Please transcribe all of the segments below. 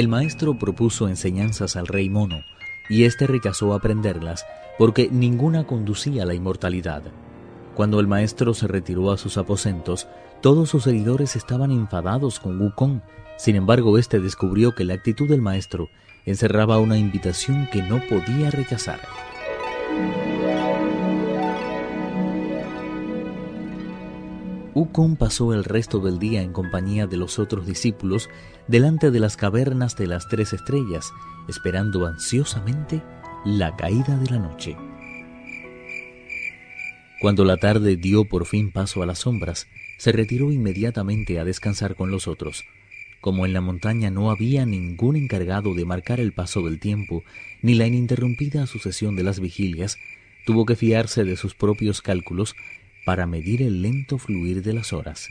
El maestro propuso enseñanzas al rey mono, y éste rechazó aprenderlas porque ninguna conducía a la inmortalidad. Cuando el maestro se retiró a sus aposentos, todos sus seguidores estaban enfadados con Wukong. Sin embargo, éste descubrió que la actitud del maestro encerraba una invitación que no podía rechazar. Wukong pasó el resto del día en compañía de los otros discípulos delante de las cavernas de las tres estrellas, esperando ansiosamente la caída de la noche. Cuando la tarde dio por fin paso a las sombras, se retiró inmediatamente a descansar con los otros. Como en la montaña no había ningún encargado de marcar el paso del tiempo, ni la ininterrumpida sucesión de las vigilias, tuvo que fiarse de sus propios cálculos para medir el lento fluir de las horas.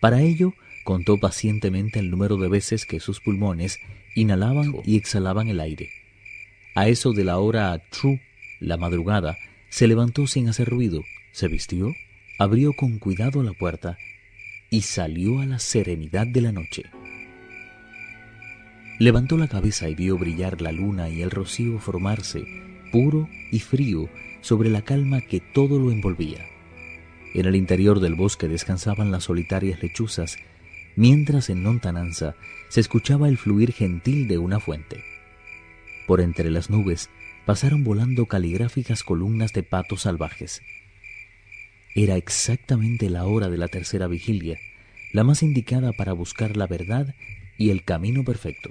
Para ello, contó pacientemente el número de veces que sus pulmones inhalaban y exhalaban el aire. A eso de la hora true, la madrugada, se levantó sin hacer ruido, se vistió, abrió con cuidado la puerta y salió a la serenidad de la noche. Levantó la cabeza y vio brillar la luna y el rocío formarse, puro y frío, sobre la calma que todo lo envolvía. En el interior del bosque descansaban las solitarias lechuzas, mientras en lontananza se escuchaba el fluir gentil de una fuente. Por entre las nubes pasaron volando caligráficas columnas de patos salvajes. Era exactamente la hora de la tercera vigilia, la más indicada para buscar la verdad y el camino perfecto.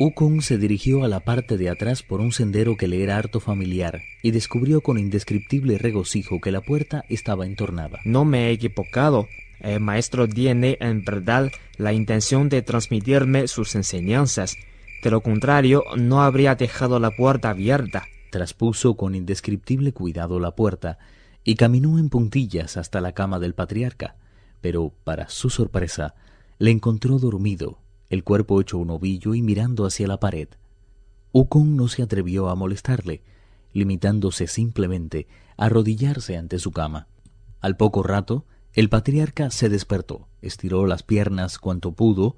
Ukon se dirigió a la parte de atrás por un sendero que le era harto familiar y descubrió con indescriptible regocijo que la puerta estaba entornada. No me he equivocado. El maestro tiene en verdad la intención de transmitirme sus enseñanzas. De lo contrario, no habría dejado la puerta abierta. Traspuso con indescriptible cuidado la puerta y caminó en puntillas hasta la cama del patriarca, pero, para su sorpresa, le encontró dormido el cuerpo hecho un ovillo y mirando hacia la pared. Ukon no se atrevió a molestarle, limitándose simplemente a arrodillarse ante su cama. Al poco rato, el patriarca se despertó, estiró las piernas cuanto pudo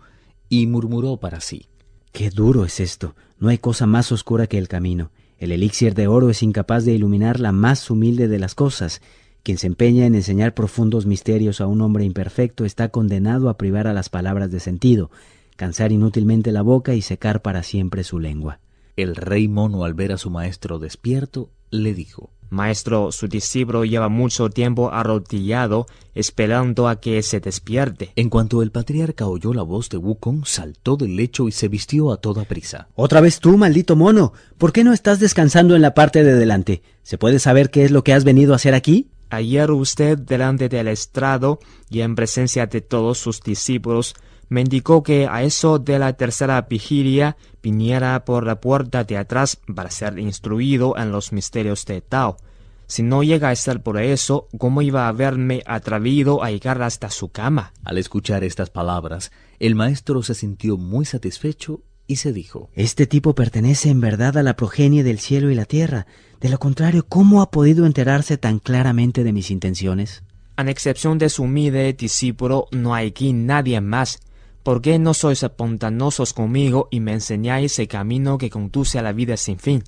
y murmuró para sí. Qué duro es esto. No hay cosa más oscura que el camino. El elixir de oro es incapaz de iluminar la más humilde de las cosas. Quien se empeña en enseñar profundos misterios a un hombre imperfecto está condenado a privar a las palabras de sentido, cansar inútilmente la boca y secar para siempre su lengua. El rey mono al ver a su maestro despierto, le dijo Maestro, su discípulo lleva mucho tiempo arrodillado, esperando a que se despierte. En cuanto el patriarca oyó la voz de Wukong, saltó del lecho y se vistió a toda prisa. Otra vez tú, maldito mono. ¿Por qué no estás descansando en la parte de delante? ¿Se puede saber qué es lo que has venido a hacer aquí? Ayer usted, delante del estrado y en presencia de todos sus discípulos, me indicó que a eso de la tercera vigilia viniera por la puerta de atrás para ser instruido en los misterios de Tao. Si no llega a ser por eso, ¿cómo iba a haberme atrevido a llegar hasta su cama? Al escuchar estas palabras, el maestro se sintió muy satisfecho y se dijo Este tipo pertenece en verdad a la progenie del cielo y la tierra. De lo contrario, ¿cómo ha podido enterarse tan claramente de mis intenciones? A excepción de su humilde discípulo, no hay aquí nadie más ¿Por qué no sois espontanosos conmigo y me enseñáis el camino que conduce a la vida sin fin?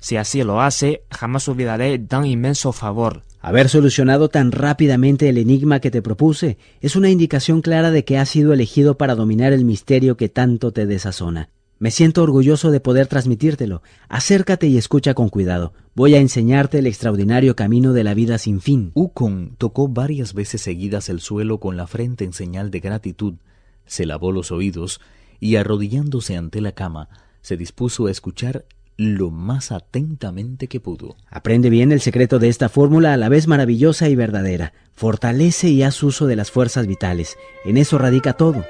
Si así lo hace, jamás olvidaré tan inmenso favor. Haber solucionado tan rápidamente el enigma que te propuse es una indicación clara de que has sido elegido para dominar el misterio que tanto te desazona. Me siento orgulloso de poder transmitírtelo. Acércate y escucha con cuidado. Voy a enseñarte el extraordinario camino de la vida sin fin. Ukon tocó varias veces seguidas el suelo con la frente en señal de gratitud se lavó los oídos y arrodillándose ante la cama, se dispuso a escuchar lo más atentamente que pudo. Aprende bien el secreto de esta fórmula a la vez maravillosa y verdadera. Fortalece y haz uso de las fuerzas vitales. En eso radica todo.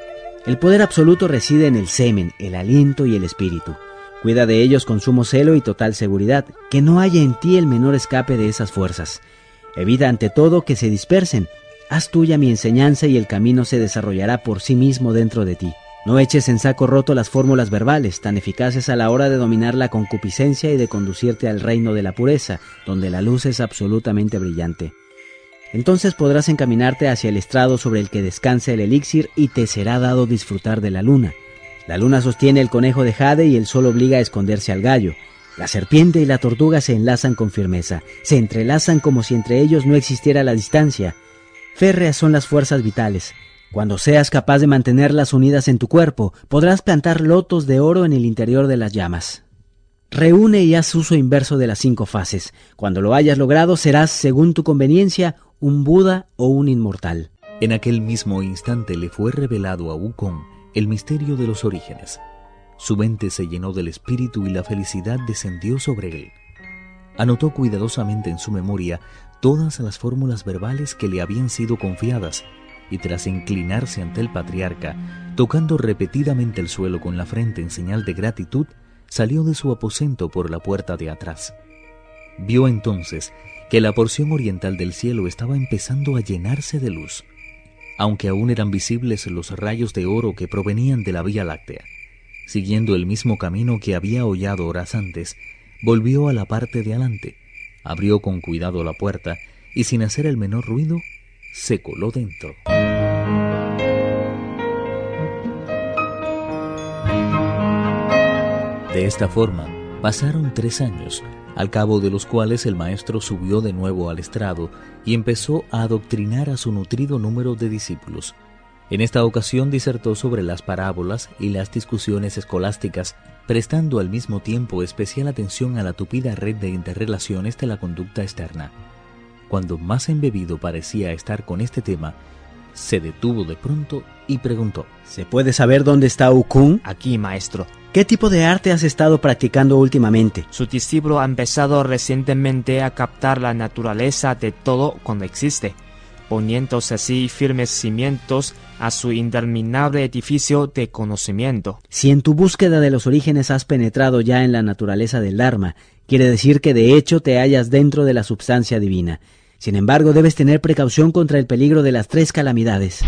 El poder absoluto reside en el semen, el aliento y el espíritu. Cuida de ellos con sumo celo y total seguridad, que no haya en ti el menor escape de esas fuerzas. Evita ante todo que se dispersen. Haz tuya mi enseñanza y el camino se desarrollará por sí mismo dentro de ti. No eches en saco roto las fórmulas verbales, tan eficaces a la hora de dominar la concupiscencia y de conducirte al reino de la pureza, donde la luz es absolutamente brillante. Entonces podrás encaminarte hacia el estrado sobre el que descansa el elixir y te será dado disfrutar de la luna. La luna sostiene el conejo de Jade y el sol obliga a esconderse al gallo. La serpiente y la tortuga se enlazan con firmeza, se entrelazan como si entre ellos no existiera la distancia. Férreas son las fuerzas vitales. Cuando seas capaz de mantenerlas unidas en tu cuerpo, podrás plantar lotos de oro en el interior de las llamas. Reúne y haz uso inverso de las cinco fases. Cuando lo hayas logrado, serás, según tu conveniencia, un Buda o un inmortal. En aquel mismo instante le fue revelado a Wukong el misterio de los orígenes. Su mente se llenó del espíritu y la felicidad descendió sobre él. Anotó cuidadosamente en su memoria todas las fórmulas verbales que le habían sido confiadas y tras inclinarse ante el patriarca, tocando repetidamente el suelo con la frente en señal de gratitud, salió de su aposento por la puerta de atrás. Vio entonces que la porción oriental del cielo estaba empezando a llenarse de luz aunque aún eran visibles los rayos de oro que provenían de la Vía Láctea. Siguiendo el mismo camino que había hollado horas antes, volvió a la parte de adelante, abrió con cuidado la puerta y sin hacer el menor ruido, se coló dentro. De esta forma, pasaron tres años al cabo de los cuales el maestro subió de nuevo al estrado y empezó a adoctrinar a su nutrido número de discípulos. En esta ocasión disertó sobre las parábolas y las discusiones escolásticas, prestando al mismo tiempo especial atención a la tupida red de interrelaciones de la conducta externa. Cuando más embebido parecía estar con este tema, se detuvo de pronto y preguntó: ¿Se puede saber dónde está Ukun? Aquí, maestro. ¿Qué tipo de arte has estado practicando últimamente? Su discípulo ha empezado recientemente a captar la naturaleza de todo cuando existe, poniéndose así firmes cimientos a su interminable edificio de conocimiento. Si en tu búsqueda de los orígenes has penetrado ya en la naturaleza del Dharma, quiere decir que de hecho te hallas dentro de la substancia divina. Sin embargo, debes tener precaución contra el peligro de las tres calamidades.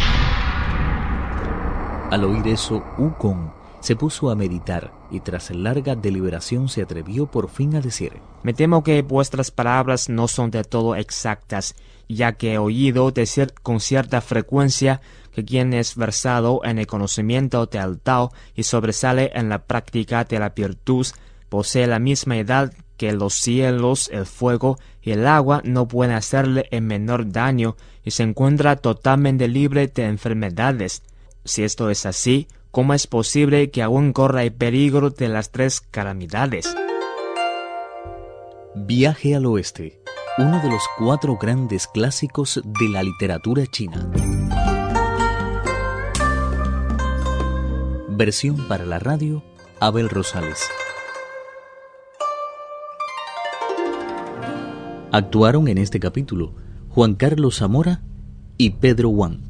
Al oír eso, Ukon se puso a meditar y tras larga deliberación se atrevió por fin a decir Me temo que vuestras palabras no son de todo exactas, ya que he oído decir con cierta frecuencia que quien es versado en el conocimiento del Tao y sobresale en la práctica de la virtud posee la misma edad que los cielos, el fuego y el agua no pueden hacerle el menor daño y se encuentra totalmente libre de enfermedades. Si esto es así, ¿Cómo es posible que aún corra el peligro de las tres calamidades? Viaje al oeste, uno de los cuatro grandes clásicos de la literatura china. Versión para la radio, Abel Rosales. Actuaron en este capítulo Juan Carlos Zamora y Pedro Wang.